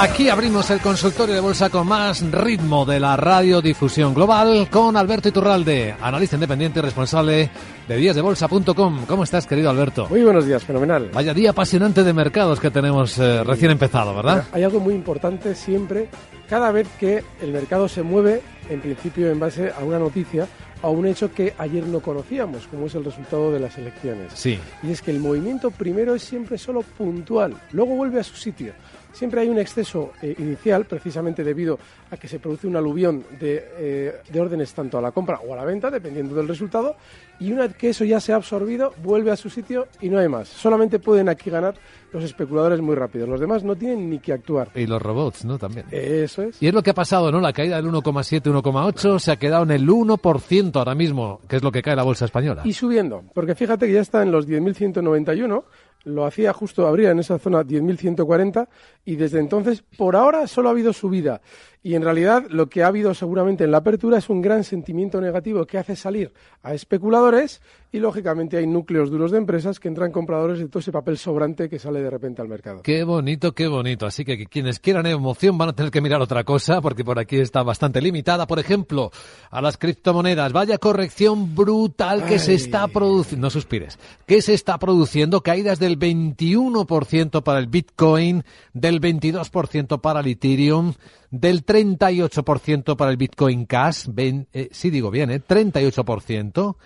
Aquí abrimos el consultorio de bolsa con más ritmo de la radiodifusión global con Alberto Iturralde, analista independiente y responsable de díasdebolsa.com. ¿Cómo estás, querido Alberto? Muy buenos días, fenomenal. Vaya día apasionante de mercados que tenemos eh, recién empezado, ¿verdad? Hay algo muy importante siempre, cada vez que el mercado se mueve, en principio en base a una noticia a un hecho que ayer no conocíamos, como es el resultado de las elecciones. Sí. Y es que el movimiento primero es siempre solo puntual, luego vuelve a su sitio. Siempre hay un exceso eh, inicial, precisamente debido a que se produce un aluvión de, eh, de, órdenes tanto a la compra o a la venta, dependiendo del resultado, y una vez que eso ya se ha absorbido, vuelve a su sitio y no hay más. Solamente pueden aquí ganar los especuladores muy rápidos. Los demás no tienen ni que actuar. Y los robots, ¿no? También. Eso es. Y es lo que ha pasado, ¿no? La caída del 1,7, 1,8 se ha quedado en el 1% ahora mismo, que es lo que cae la bolsa española. Y subiendo, porque fíjate que ya está en los 10.191 lo hacía justo, abría en esa zona 10.140 y desde entonces, por ahora, solo ha habido subida. Y en realidad lo que ha habido seguramente en la apertura es un gran sentimiento negativo que hace salir a especuladores y lógicamente hay núcleos duros de empresas que entran compradores de todo ese papel sobrante que sale de repente al mercado. Qué bonito, qué bonito. Así que quienes quieran emoción van a tener que mirar otra cosa porque por aquí está bastante limitada. Por ejemplo, a las criptomonedas. Vaya corrección brutal que Ay. se está produciendo. No suspires. Que se está produciendo caídas del 21% para el Bitcoin, del 22% para el Ethereum, del 38% para el Bitcoin Cash, ven, eh, sí digo bien, eh, 38%.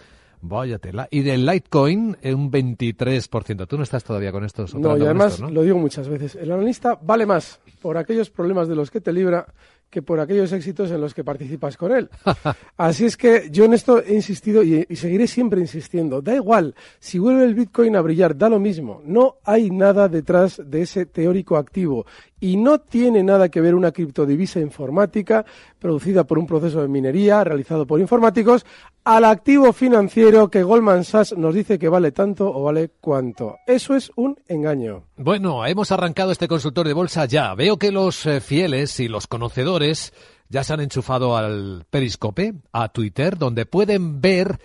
Vaya tela. Y del Litecoin, un 23%. Tú no estás todavía con estos No, y además, esto, ¿no? lo digo muchas veces, el analista vale más por aquellos problemas de los que te libra que por aquellos éxitos en los que participas con él. Así es que yo en esto he insistido y, y seguiré siempre insistiendo. Da igual, si vuelve el Bitcoin a brillar, da lo mismo. No hay nada detrás de ese teórico activo y no tiene nada que ver una criptodivisa informática producida por un proceso de minería realizado por informáticos al activo financiero que Goldman Sachs nos dice que vale tanto o vale cuánto. Eso es un engaño. Bueno, hemos arrancado este consultorio de bolsa ya. Veo que los eh, fieles y los conocedores ya se han enchufado al Periscope, a Twitter, donde pueden ver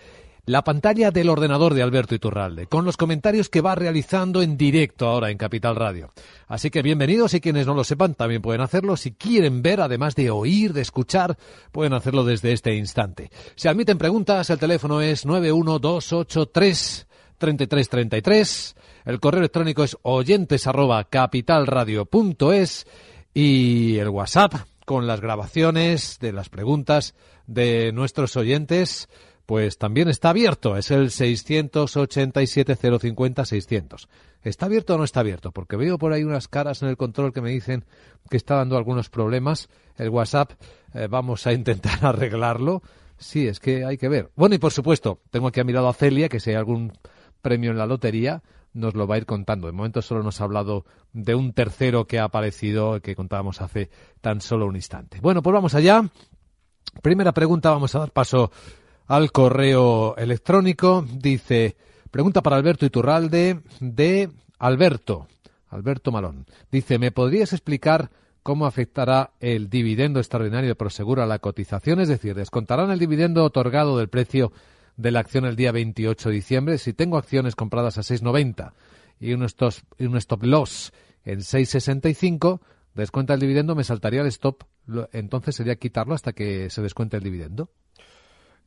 la pantalla del ordenador de Alberto Iturralde, con los comentarios que va realizando en directo ahora en Capital Radio. Así que bienvenidos y quienes no lo sepan también pueden hacerlo. Si quieren ver, además de oír, de escuchar, pueden hacerlo desde este instante. Se admiten preguntas, el teléfono es 91283 3333. El correo electrónico es oyentes y el WhatsApp con las grabaciones de las preguntas de nuestros oyentes pues también está abierto, es el 687-050-600. ¿Está abierto o no está abierto? Porque veo por ahí unas caras en el control que me dicen que está dando algunos problemas. El WhatsApp, eh, vamos a intentar arreglarlo. Sí, es que hay que ver. Bueno, y por supuesto, tengo aquí a mi lado a Celia, que si hay algún premio en la lotería, nos lo va a ir contando. De momento solo nos ha hablado de un tercero que ha aparecido, que contábamos hace tan solo un instante. Bueno, pues vamos allá. Primera pregunta, vamos a dar paso al correo electrónico. Dice, pregunta para Alberto Iturralde de Alberto, Alberto Malón. Dice, ¿me podrías explicar cómo afectará el dividendo extraordinario de Proseguro a la cotización? Es decir, ¿descontarán el dividendo otorgado del precio de la acción el día 28 de diciembre? Si tengo acciones compradas a 6,90 y un stop, un stop loss en 6,65, descuenta el dividendo, me saltaría el stop, entonces sería quitarlo hasta que se descuente el dividendo.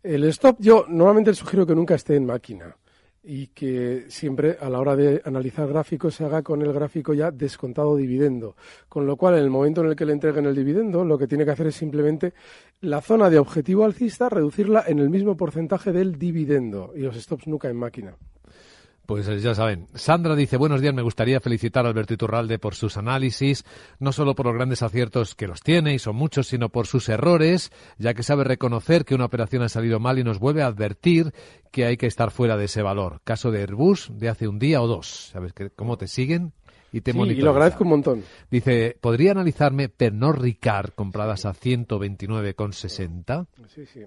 El stop yo normalmente sugiero que nunca esté en máquina y que siempre a la hora de analizar gráficos se haga con el gráfico ya descontado dividendo. Con lo cual, en el momento en el que le entreguen el dividendo, lo que tiene que hacer es simplemente la zona de objetivo alcista, reducirla en el mismo porcentaje del dividendo y los stops nunca en máquina. Pues eh, ya saben. Sandra dice, buenos días, me gustaría felicitar a Alberto Iturralde por sus análisis, no solo por los grandes aciertos que los tiene, y son muchos, sino por sus errores, ya que sabe reconocer que una operación ha salido mal y nos vuelve a advertir que hay que estar fuera de ese valor. Caso de Airbus de hace un día o dos. ¿Sabes que, cómo te siguen? Y te sí, y lo agradezco un montón. Dice, ¿podría analizarme Pernod Ricard compradas a 129,60? Sí, sí.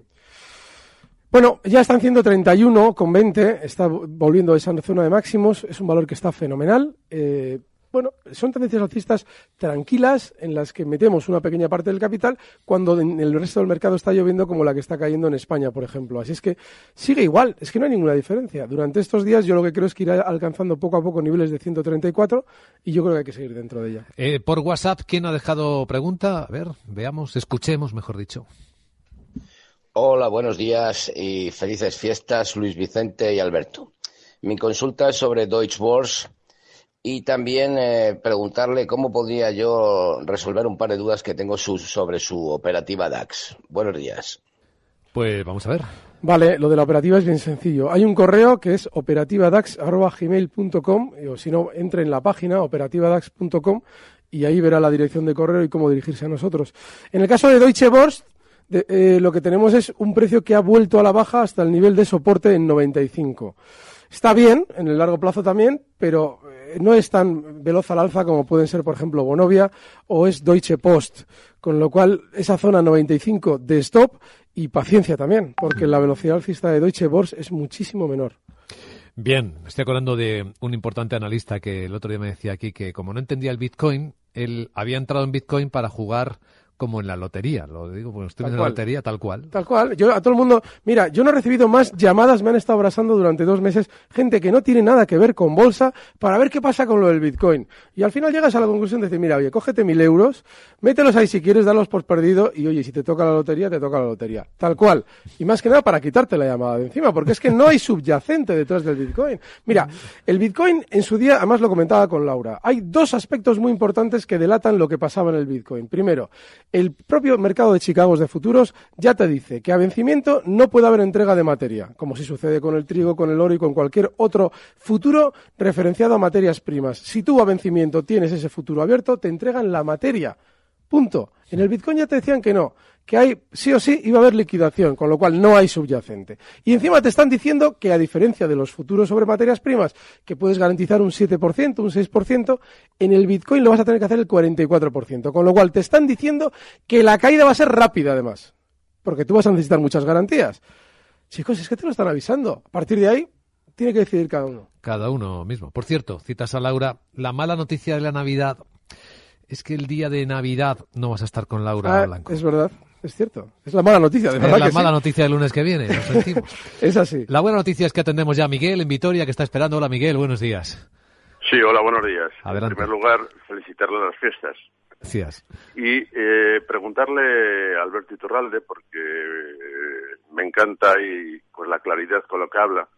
Bueno, ya están 131 con 20, está volviendo a esa zona de máximos, es un valor que está fenomenal. Eh, bueno, son tendencias alcistas tranquilas en las que metemos una pequeña parte del capital cuando en el resto del mercado está lloviendo como la que está cayendo en España, por ejemplo. Así es que sigue igual, es que no hay ninguna diferencia. Durante estos días yo lo que creo es que irá alcanzando poco a poco niveles de 134 y yo creo que hay que seguir dentro de ella. Eh, por WhatsApp, ¿quién ha dejado pregunta? A ver, veamos, escuchemos, mejor dicho. Hola, buenos días y felices fiestas, Luis Vicente y Alberto. Mi consulta es sobre Deutsche Börse y también eh, preguntarle cómo podría yo resolver un par de dudas que tengo sobre su operativa DAX. Buenos días. Pues vamos a ver. Vale, lo de la operativa es bien sencillo. Hay un correo que es operativadax.gmail.com o si no, entre en la página operativadax.com y ahí verá la dirección de correo y cómo dirigirse a nosotros. En el caso de Deutsche Börse, eh, lo que tenemos es un precio que ha vuelto a la baja hasta el nivel de soporte en 95. Está bien, en el largo plazo también, pero eh, no es tan veloz al alza como pueden ser, por ejemplo, Bonovia o es Deutsche Post. Con lo cual, esa zona 95 de stop y paciencia también, porque la velocidad alcista de Deutsche Börse es muchísimo menor. Bien, estoy acordando de un importante analista que el otro día me decía aquí que como no entendía el Bitcoin, él había entrado en Bitcoin para jugar como en la lotería. Lo digo porque estoy en la lotería tal cual. Tal cual. Yo a todo el mundo, mira, yo no he recibido más llamadas, me han estado abrazando durante dos meses gente que no tiene nada que ver con bolsa para ver qué pasa con lo del Bitcoin. Y al final llegas a la conclusión de decir, mira, oye, cógete mil euros, mételos ahí si quieres, darlos por perdido y oye, si te toca la lotería, te toca la lotería. Tal cual. Y más que nada para quitarte la llamada de encima, porque es que no hay subyacente detrás del Bitcoin. Mira, el Bitcoin en su día, además lo comentaba con Laura, hay dos aspectos muy importantes que delatan lo que pasaba en el Bitcoin. Primero, el propio mercado de Chicago de futuros ya te dice que a vencimiento no puede haber entrega de materia, como si sucede con el trigo, con el oro y con cualquier otro futuro referenciado a materias primas. Si tú a vencimiento tienes ese futuro abierto, te entregan la materia. Punto. En el Bitcoin ya te decían que no, que hay sí o sí iba a haber liquidación, con lo cual no hay subyacente. Y encima te están diciendo que a diferencia de los futuros sobre materias primas, que puedes garantizar un 7%, un 6%, en el Bitcoin lo vas a tener que hacer el 44%, con lo cual te están diciendo que la caída va a ser rápida además, porque tú vas a necesitar muchas garantías. Chicos, es que te lo están avisando. A partir de ahí, tiene que decidir cada uno. Cada uno mismo. Por cierto, citas a Laura, la mala noticia de la Navidad es que el día de Navidad no vas a estar con Laura ah, Blanco. Es verdad. Es cierto. Es la mala noticia, de verdad. Es la mala noticia del lunes que viene, lo sentimos. es así. La buena noticia es que atendemos ya a Miguel en Vitoria, que está esperando. Hola, Miguel, buenos días. Sí, hola, buenos días. Adelante. En primer lugar, felicitarle las fiestas. Gracias. Y eh, preguntarle a Alberto Iturralde, porque eh, me encanta y pues la claridad con lo que habla,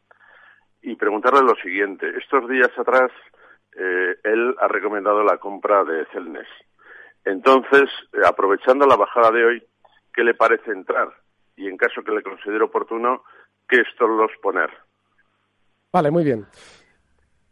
y preguntarle lo siguiente. Estos días atrás, eh, él ha recomendado la compra de Celnes. Entonces, eh, aprovechando la bajada de hoy, ¿qué le parece entrar? Y en caso que le considere oportuno, ¿qué los poner? Vale, muy bien.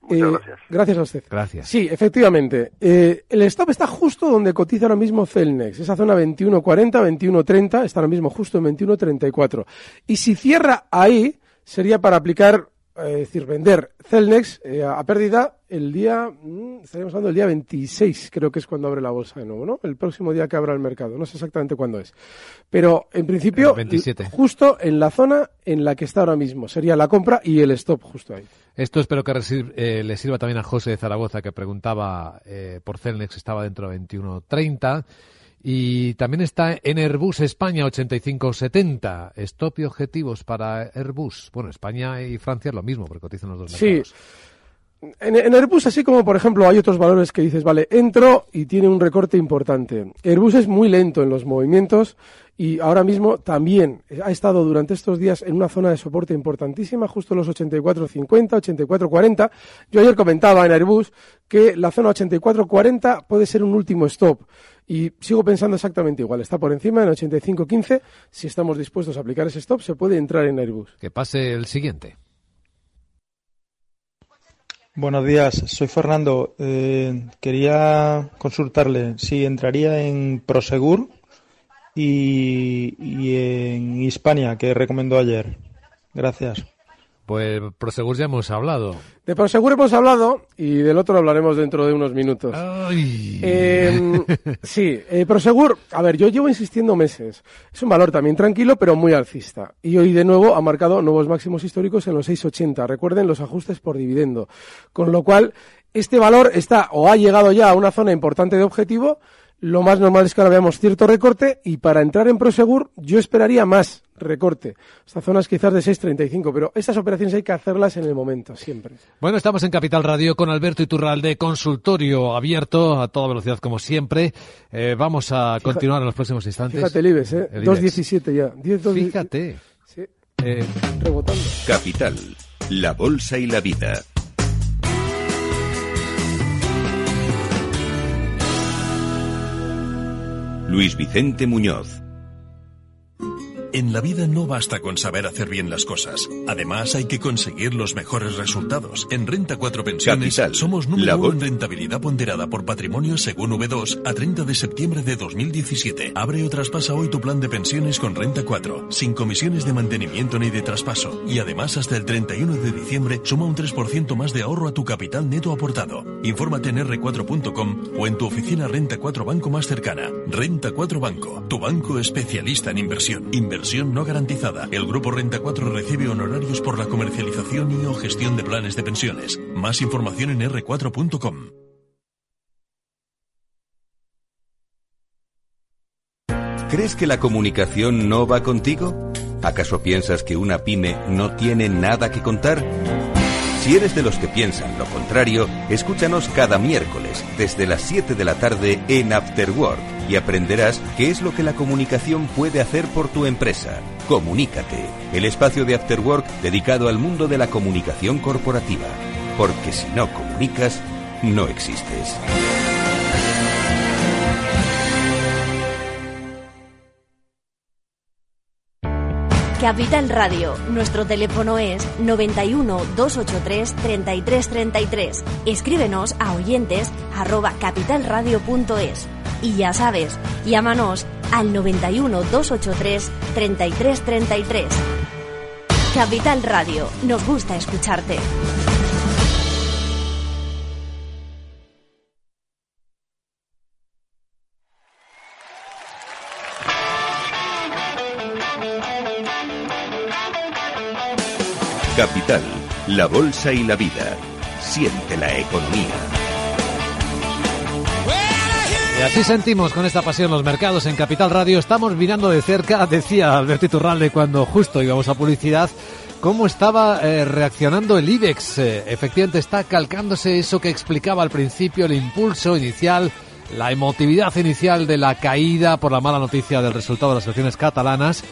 Muchas gracias. Gracias a usted. Gracias. Sí, efectivamente. Eh, el stop está justo donde cotiza ahora mismo Celnex. Esa zona 21.40, 21.30, está ahora mismo justo en 21.34. Y si cierra ahí, sería para aplicar es decir, vender Celnex eh, a pérdida el día, mm, estaríamos hablando del día 26, creo que es cuando abre la bolsa de nuevo, ¿no? El próximo día que abra el mercado, no sé exactamente cuándo es. Pero en principio, 27. justo en la zona en la que está ahora mismo, sería la compra y el stop justo ahí. Esto espero que eh, le sirva también a José de Zaragoza, que preguntaba eh, por Celnex, estaba dentro de 21.30. Y también está en Airbus España 8570. Stop y objetivos para Airbus. Bueno, España y Francia es lo mismo, porque cotizan los dos sí. En, en, Airbus, así como por ejemplo hay otros valores que dices, vale, entro y tiene un recorte importante. Airbus es muy lento en los movimientos y ahora mismo también ha estado durante estos días en una zona de soporte importantísima, justo los 84.50, 84.40. Yo ayer comentaba en Airbus que la zona 84.40 puede ser un último stop. Y sigo pensando exactamente igual. Está por encima en 85.15. Si estamos dispuestos a aplicar ese stop, se puede entrar en Airbus. Que pase el siguiente. Buenos días, soy Fernando. Eh, quería consultarle si entraría en Prosegur y, y en Hispania, que recomendó ayer. Gracias. Pues Prosegur ya hemos hablado. De Prosegur hemos hablado y del otro hablaremos dentro de unos minutos. Eh, sí, eh, Prosegur, a ver, yo llevo insistiendo meses. Es un valor también tranquilo, pero muy alcista. Y hoy de nuevo ha marcado nuevos máximos históricos en los 6,80. Recuerden los ajustes por dividendo. Con lo cual, este valor está o ha llegado ya a una zona importante de objetivo. Lo más normal es que ahora veamos cierto recorte y para entrar en Prosegur yo esperaría más recorte. Estas zonas quizás de 6.35, pero estas operaciones hay que hacerlas en el momento, siempre. Bueno, estamos en Capital Radio con Alberto Iturralde, consultorio abierto a toda velocidad como siempre. Eh, vamos a continuar en los próximos instantes. Fíjate el IBEX, ¿eh? 2.17 ya. 10, 2, Fíjate. Sí. Eh, rebotando. Capital, la bolsa y la vida. Luis Vicente Muñoz. En la vida no basta con saber hacer bien las cosas. Además, hay que conseguir los mejores resultados. En Renta 4 Pensiones Capital, somos número uno en rentabilidad ponderada por patrimonio según V2 a 30 de septiembre de 2017. Abre o traspasa hoy tu plan de pensiones con Renta 4, sin comisiones de mantenimiento ni de traspaso. Y además, hasta el 31 de diciembre, suma un 3% más de ahorro a tu capital neto aportado. Infórmate en r4.com o en tu oficina Renta 4 Banco más cercana. Renta 4 Banco, tu banco especialista en inversión. Inversión no garantizada. El grupo Renta 4 recibe honorarios por la comercialización y o gestión de planes de pensiones. Más información en r4.com. ¿Crees que la comunicación no va contigo? ¿Acaso piensas que una pyme no tiene nada que contar? Si eres de los que piensan lo contrario, escúchanos cada miércoles desde las 7 de la tarde en After Work y aprenderás qué es lo que la comunicación puede hacer por tu empresa. Comunícate, el espacio de After Work dedicado al mundo de la comunicación corporativa. Porque si no comunicas, no existes. Capital Radio. Nuestro teléfono es 91 283 3333. Escríbenos a oyentes arroba capitalradio.es. Y ya sabes, llámanos al 91 283 3333. Capital Radio. Nos gusta escucharte. La bolsa y la vida. Siente la economía. Y así sentimos con esta pasión los mercados en Capital Radio. Estamos mirando de cerca, decía Alberto Iturralde cuando justo íbamos a publicidad, cómo estaba eh, reaccionando el IBEX. Eh, efectivamente está calcándose eso que explicaba al principio, el impulso inicial, la emotividad inicial de la caída por la mala noticia del resultado de las elecciones catalanas.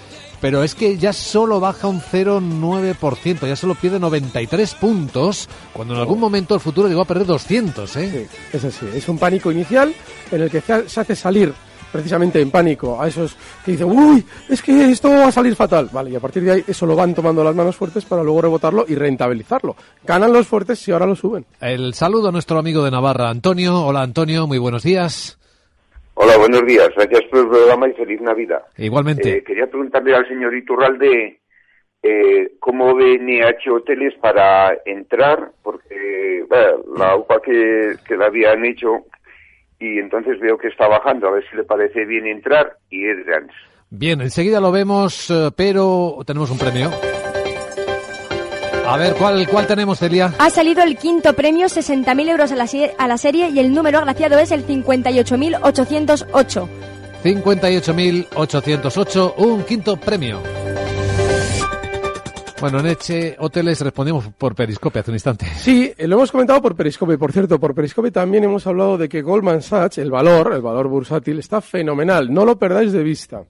Pero es que ya solo baja un 0,9%, ya solo pierde 93 puntos, cuando en algún momento el futuro llegó a perder 200, ¿eh? Sí, es así. Es un pánico inicial en el que se se hace salir precisamente en pánico a esos que dicen, uy, es que esto va a salir fatal. Vale, y a partir de ahí eso lo van tomando las manos fuertes para luego rebotarlo y rentabilizarlo. Ganan los fuertes si ahora lo suben. El saludo a nuestro amigo de Navarra, Antonio. Hola, Antonio, muy buenos días. Hola, buenos días. Gracias por el programa y feliz Navidad. Igualmente. Eh, quería preguntarle al señor Iturralde eh, cómo ve NH Hoteles para entrar, porque la UPA que, que la habían hecho y entonces veo que está bajando, a ver si le parece bien entrar y Edgans. Bien, enseguida lo vemos, eh, pero tenemos un premio. A ver, ¿cuál, cuál tenemos, Celia? Ha salido el quinto premio, 60.000 euros a la, a la serie y el número agraciado es el 58.808. 58.808, un quinto premio. Bueno, en Eche Hoteles respondimos por Periscope hace un instante. Sí, lo hemos comentado por Periscope. Por cierto, por Periscope también hemos hablado de que Goldman Sachs, el valor, el valor bursátil, está fenomenal. No lo perdáis de vista.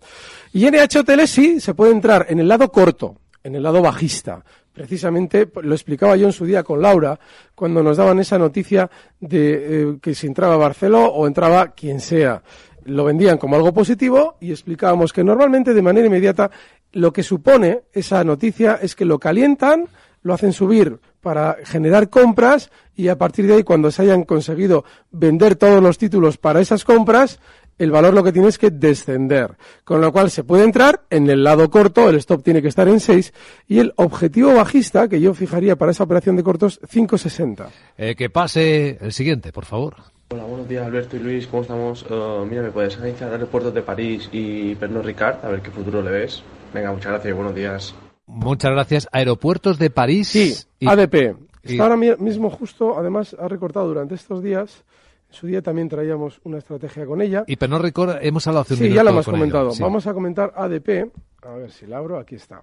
Y en NH Hoteles sí se puede entrar en el lado corto, en el lado bajista. Precisamente lo explicaba yo en su día con Laura, cuando nos daban esa noticia de eh, que si entraba Barceló o entraba quien sea lo vendían como algo positivo y explicábamos que normalmente de manera inmediata lo que supone esa noticia es que lo calientan, lo hacen subir para generar compras y a partir de ahí cuando se hayan conseguido vender todos los títulos para esas compras, el valor lo que tiene es que descender. Con lo cual se puede entrar en el lado corto, el stop tiene que estar en 6 y el objetivo bajista que yo fijaría para esa operación de cortos 5.60. Eh, que pase el siguiente, por favor. Hola, buenos días Alberto y Luis, ¿cómo estamos? Uh, mira, ¿me puedes anunciar aeropuertos de París y Pernod Ricard? A ver qué futuro le ves. Venga, muchas gracias y buenos días. Muchas gracias. Aeropuertos de París. Sí, ADP. Está ahora mismo justo, además ha recortado durante estos días. En su día también traíamos una estrategia con ella. Y Pernod Ricard hemos hablado hace un Sí, ya lo hemos comentado. Vamos a comentar ADP. A ver si la abro, aquí está.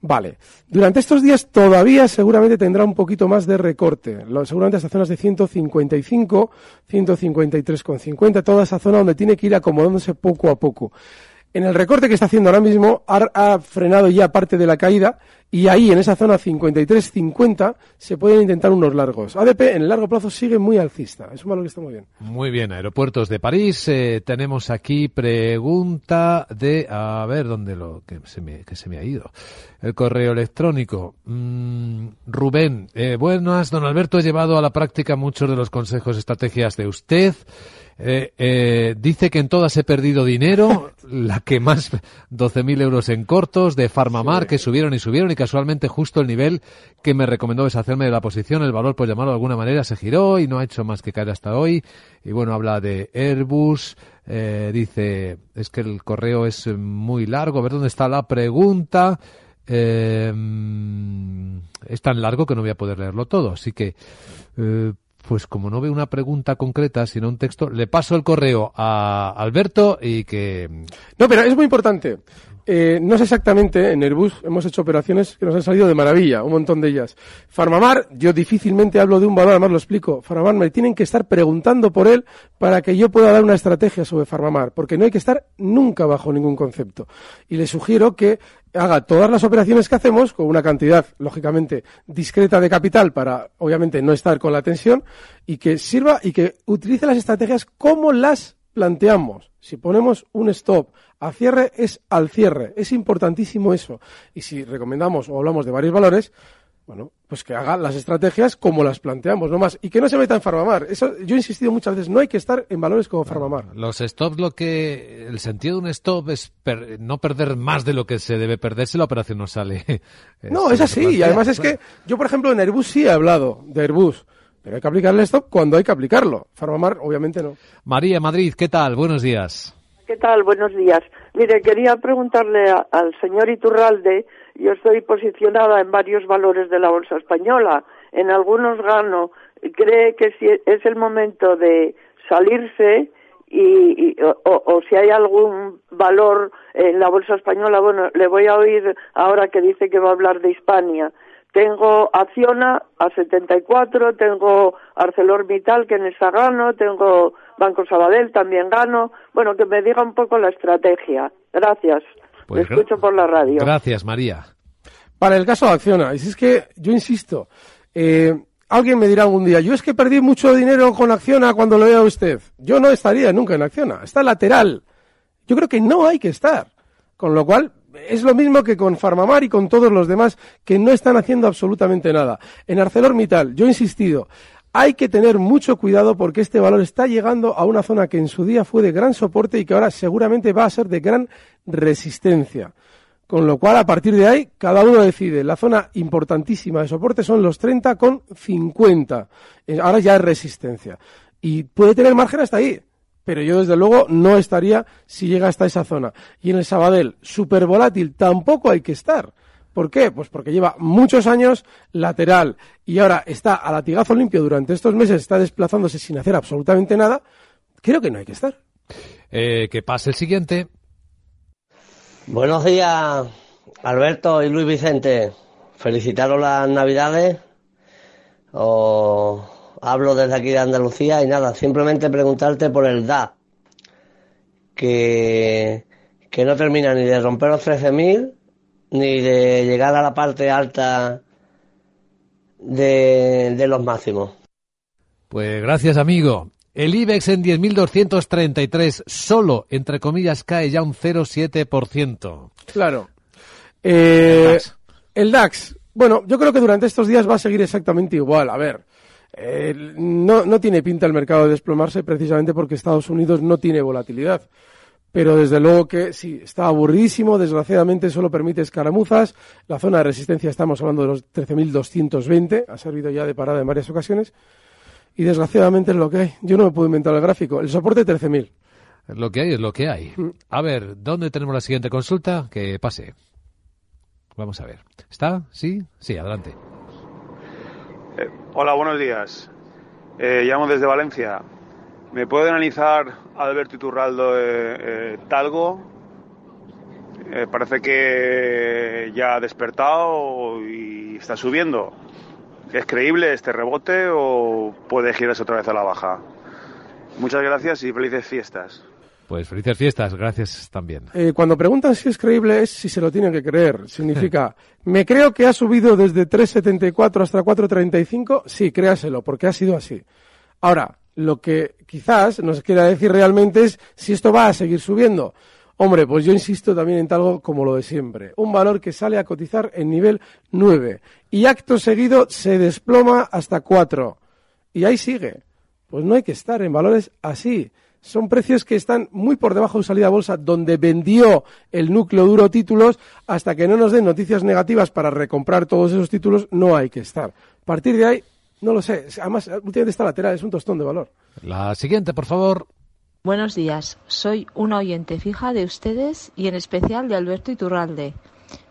Vale. Durante estos días todavía seguramente tendrá un poquito más de recorte. seguramente hasta zonas de 155, 153,50, toda esa zona donde tiene que ir acomodándose poco a poco. En el recorte que está haciendo ahora mismo ha, frenado ya parte de la caída y ahí en esa zona 53-50 se pueden intentar unos largos. ADP en el largo plazo sigue muy alcista, es un valor que está muy bien. Muy bien, aeropuertos de París. Eh, tenemos aquí pregunta de, a ver dónde lo, que se me, que se me ha ido. El correo electrónico. Mm, Rubén, eh, buenas, don Alberto, he llevado a la práctica muchos de los consejos, estrategias de usted. Eh, eh, dice que en todas he perdido dinero, la que más 12.000 euros en cortos de Farmamar que subieron y subieron y casualmente justo el nivel que me recomendó deshacerme de la posición, el valor por llamarlo de alguna manera se giró y no ha hecho más que caer hasta hoy y bueno habla de Airbus, eh, dice es que el correo es muy largo, a ver dónde está la pregunta. es tan largo que no voy a poder leerlo todo, así que pues como no veo una pregunta concreta, sino un texto, le paso el correo a Alberto y que... No, pero es muy importante. Eh, no sé exactamente, en Airbus hemos hecho operaciones que nos han salido de maravilla, un montón de ellas. Farmamar, yo difícilmente hablo de un valor, además lo explico. Farmamar me tienen que estar preguntando por él para que yo pueda dar una estrategia sobre Farmamar, porque no hay que estar nunca bajo ningún concepto. Y le sugiero que haga todas las operaciones que hacemos con una cantidad, lógicamente, discreta de capital para, obviamente, no estar con la tensión y que sirva y que utilice las estrategias como las planteamos. Si ponemos un stop a cierre, es al cierre. Es importantísimo eso. Y si recomendamos o hablamos de varios valores, bueno, pues que haga las estrategias como las planteamos, no más. Y que no se meta en Farmamar. Eso, yo he insistido muchas veces, no hay que estar en valores como Farmamar. Los stops, lo que, el sentido de un stop es no perder más de lo que se debe perder si la operación no sale. no, es así. Y además es que yo, por ejemplo, en Airbus sí he hablado de Airbus. Pero hay que aplicar el stop cuando hay que aplicarlo. Farmamar, obviamente, no. María Madrid, ¿qué tal? Buenos días. ¿Qué tal? Buenos días. Mire, quería preguntarle al señor Iturralde yo estoy posicionada en varios valores de la bolsa española. En algunos gano. ¿Cree que si es el momento de salirse y, o, si hay algún valor en la bolsa española? Bueno, le voy a oír ahora que dice que va a hablar de Hispania. Tengo Acciona a 74, tengo ArcelorMittal que en esta gano, tengo Banco Sabadell también gano. Bueno, que me diga un poco la estrategia. Gracias. Pues escucho por la radio. Gracias, María. Para el caso de Acciona, y si es que yo insisto, eh, alguien me dirá algún día, yo es que perdí mucho dinero con Acciona cuando lo vea usted. Yo no estaría nunca en Acciona, está lateral. Yo creo que no hay que estar. Con lo cual, es lo mismo que con Farmamar y con todos los demás que no están haciendo absolutamente nada. En ArcelorMittal, yo he insistido, hay que tener mucho cuidado porque este valor está llegando a una zona que en su día fue de gran soporte y que ahora seguramente va a ser de gran resistencia. Con lo cual, a partir de ahí, cada uno decide. La zona importantísima de soporte son los 30 con 50. Eh, Ahora ya es resistencia. Y puede tener margen hasta ahí. Pero yo, desde luego, no estaría si llega hasta esa zona. Y en el Sabadell, súper volátil, tampoco hay que estar. ¿Por qué? Pues porque lleva muchos años lateral y ahora está a latigazo limpio durante estos meses, está desplazándose sin hacer absolutamente nada. Creo que no hay que estar. Eh, que pase el siguiente. Buenos días, Alberto y Luis Vicente. Felicitaros las Navidades. Os hablo desde aquí de Andalucía y nada, simplemente preguntarte por el DA, que, que no termina ni de romper los 13.000 ni de llegar a la parte alta de, de los máximos. Pues gracias, amigo. El IBEX en 10.233 solo, entre comillas, cae ya un 0,7%. Claro. Eh, el DAX. Bueno, yo creo que durante estos días va a seguir exactamente igual. A ver, eh, no, no tiene pinta el mercado de desplomarse precisamente porque Estados Unidos no tiene volatilidad. Pero desde luego que sí, está aburridísimo, desgraciadamente solo permite escaramuzas. La zona de resistencia estamos hablando de los 13.220, ha servido ya de parada en varias ocasiones. Y desgraciadamente es lo que hay. Yo no me puedo inventar el gráfico. El soporte 13.000. Es lo que hay, es lo que hay. A ver, ¿dónde tenemos la siguiente consulta? Que pase. Vamos a ver. ¿Está? ¿Sí? Sí, adelante. Eh, hola, buenos días. Eh, llamo desde Valencia. ¿Me puede analizar Alberto Iturraldo eh, eh, Talgo? Parece que ya ha despertado y está subiendo. ¿Es creíble este rebote o puede girarse otra vez a la baja? Muchas gracias y felices fiestas. Pues felices fiestas, gracias también. Eh, cuando preguntan si es creíble es si se lo tienen que creer. Significa, me creo que ha subido desde 3.74 hasta 4.35. Sí, créaselo, porque ha sido así. Ahora, lo que quizás nos quiera decir realmente es si esto va a seguir subiendo. Hombre, pues yo insisto también en algo como lo de siempre. Un valor que sale a cotizar en nivel 9 y acto seguido se desploma hasta 4. Y ahí sigue. Pues no hay que estar en valores así. Son precios que están muy por debajo de salida a bolsa, donde vendió el núcleo duro títulos, hasta que no nos den noticias negativas para recomprar todos esos títulos, no hay que estar. A partir de ahí, no lo sé. Además, últimamente está lateral, es un tostón de valor. La siguiente, por favor. Buenos días, soy una oyente fija de ustedes y en especial de Alberto Iturralde.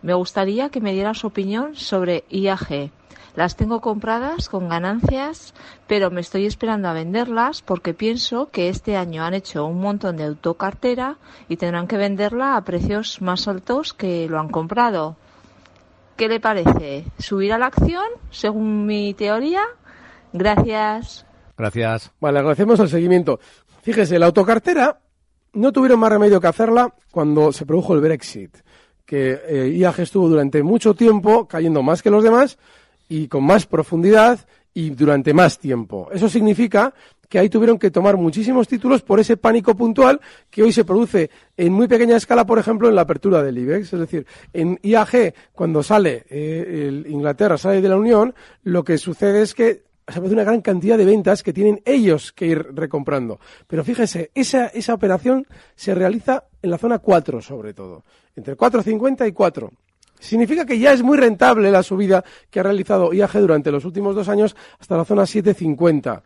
Me gustaría que me diera su opinión sobre IAG. Las tengo compradas con ganancias, pero me estoy esperando a venderlas porque pienso que este año han hecho un montón de autocartera y tendrán que venderla a precios más altos que lo han comprado. ¿Qué le parece? ¿Subir a la acción, según mi teoría? Gracias. Gracias. Vale, agradecemos el seguimiento. Fíjese, la autocartera no tuvieron más remedio que hacerla cuando se produjo el Brexit, que eh, IAG estuvo durante mucho tiempo cayendo más que los demás y con más profundidad y durante más tiempo. Eso significa que ahí tuvieron que tomar muchísimos títulos por ese pánico puntual que hoy se produce en muy pequeña escala, por ejemplo, en la apertura del IBEX. Es decir, en IAG, cuando sale eh, el Inglaterra, sale de la Unión, lo que sucede es que se produce una gran cantidad de ventas que tienen ellos que ir recomprando. Pero fíjese, esa, esa operación se realiza en la zona 4 sobre todo, entre 4.50 y 4. Significa que ya es muy rentable la subida que ha realizado IAG durante los últimos dos años hasta la zona 7.50.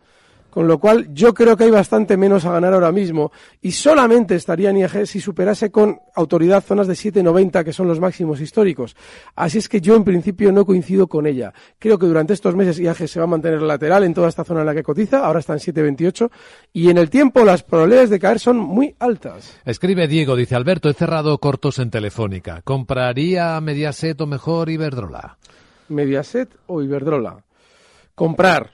Con lo cual, yo creo que hay bastante menos a ganar ahora mismo y solamente estaría en IAG si superase con autoridad zonas de 7,90 que son los máximos históricos. Así es que yo en principio no coincido con ella. Creo que durante estos meses IAG se va a mantener lateral en toda esta zona en la que cotiza, ahora está en 7,28 y en el tiempo las probabilidades de caer son muy altas. Escribe Diego, dice Alberto, he cerrado cortos en Telefónica. ¿Compraría Mediaset o mejor Iberdrola? Mediaset o Iberdrola. Comprar.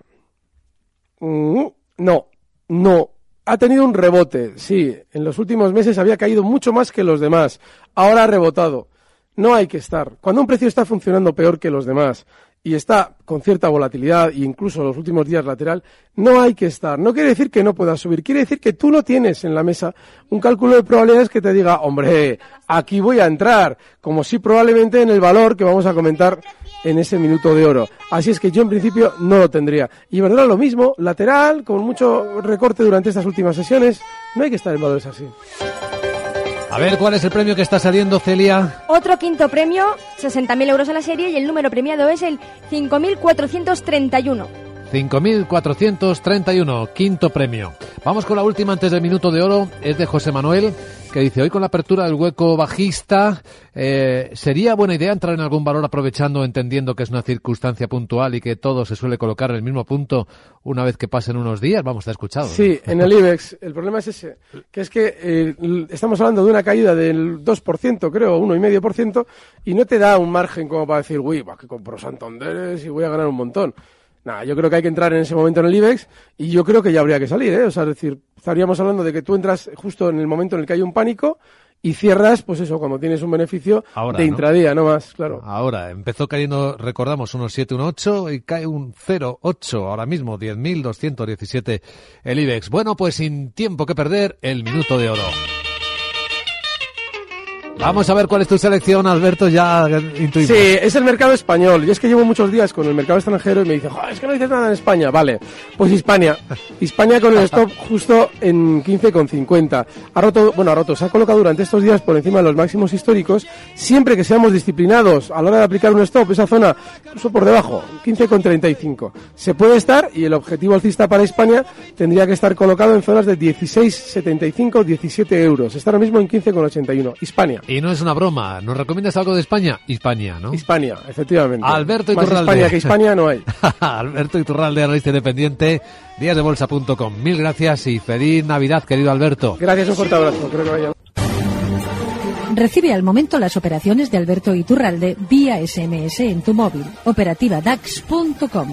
Mm, no, no. Ha tenido un rebote, sí. En los últimos meses había caído mucho más que los demás. Ahora ha rebotado. No hay que estar. Cuando un precio está funcionando peor que los demás y está con cierta volatilidad e incluso los últimos días lateral, no hay que estar. No quiere decir que no pueda subir, quiere decir que tú no tienes en la mesa un cálculo de probabilidades que te diga, hombre, aquí voy a entrar, como si probablemente en el valor que vamos a comentar en ese minuto de oro. Así es que yo en principio no lo tendría. Y verdad lo mismo, lateral, con mucho recorte durante estas últimas sesiones, no hay que estar en valores así. A ver, ¿cuál es el premio que está saliendo, Celia? Otro quinto premio, 60.000 euros a la serie y el número premiado es el 5.431. 5.431, quinto premio. Vamos con la última antes del minuto de oro, es de José Manuel, que dice, hoy con la apertura del hueco bajista, eh, ¿sería buena idea entrar en algún valor aprovechando, entendiendo que es una circunstancia puntual y que todo se suele colocar en el mismo punto una vez que pasen unos días? Vamos, te he escuchado. ¿no? Sí, en el IBEX. El problema es ese, que es que eh, estamos hablando de una caída del 2%, creo, 1,5%, y no te da un margen como para decir, uy, va, que compro Santanderes y voy a ganar un montón. Nada, yo creo que hay que entrar en ese momento en el IBEX y yo creo que ya habría que salir, ¿eh? O sea, es decir, estaríamos hablando de que tú entras justo en el momento en el que hay un pánico y cierras, pues eso, cuando tienes un beneficio Ahora, de ¿no? intradía, no más, claro. Ahora, empezó cayendo, recordamos, unos 7, un 8 y cae un 0,8 ahora mismo, 10.217 el IBEX. Bueno, pues sin tiempo que perder, el minuto de oro. Vamos a ver cuál es tu selección, Alberto, ya intuimos. Sí, es el mercado español. Y es que llevo muchos días con el mercado extranjero y me dicen, "Joder, es que no dices nada en España. Vale, pues Hispania. Hispania con el stop justo en 15,50. Ha roto, bueno, ha roto, se ha colocado durante estos días por encima de los máximos históricos. Siempre que seamos disciplinados a la hora de aplicar un stop, esa zona, incluso por debajo, 15,35. Se puede estar y el objetivo alcista para España tendría que estar colocado en zonas de 16,75, 17 euros. Está ahora mismo en 15,81. Hispania. Y no es una broma. ¿Nos recomiendas algo de España? Hispania, ¿no? Hispania, efectivamente. Alberto Más Iturralde. España que Hispania no hay. Alberto Iturralde, analista independiente, díasdebolsa.com. Mil gracias y feliz Navidad, querido Alberto. Gracias, un fuerte abrazo. Creo que vaya. Recibe al momento las operaciones de Alberto Iturralde vía SMS en tu móvil. Operativa DAX.com.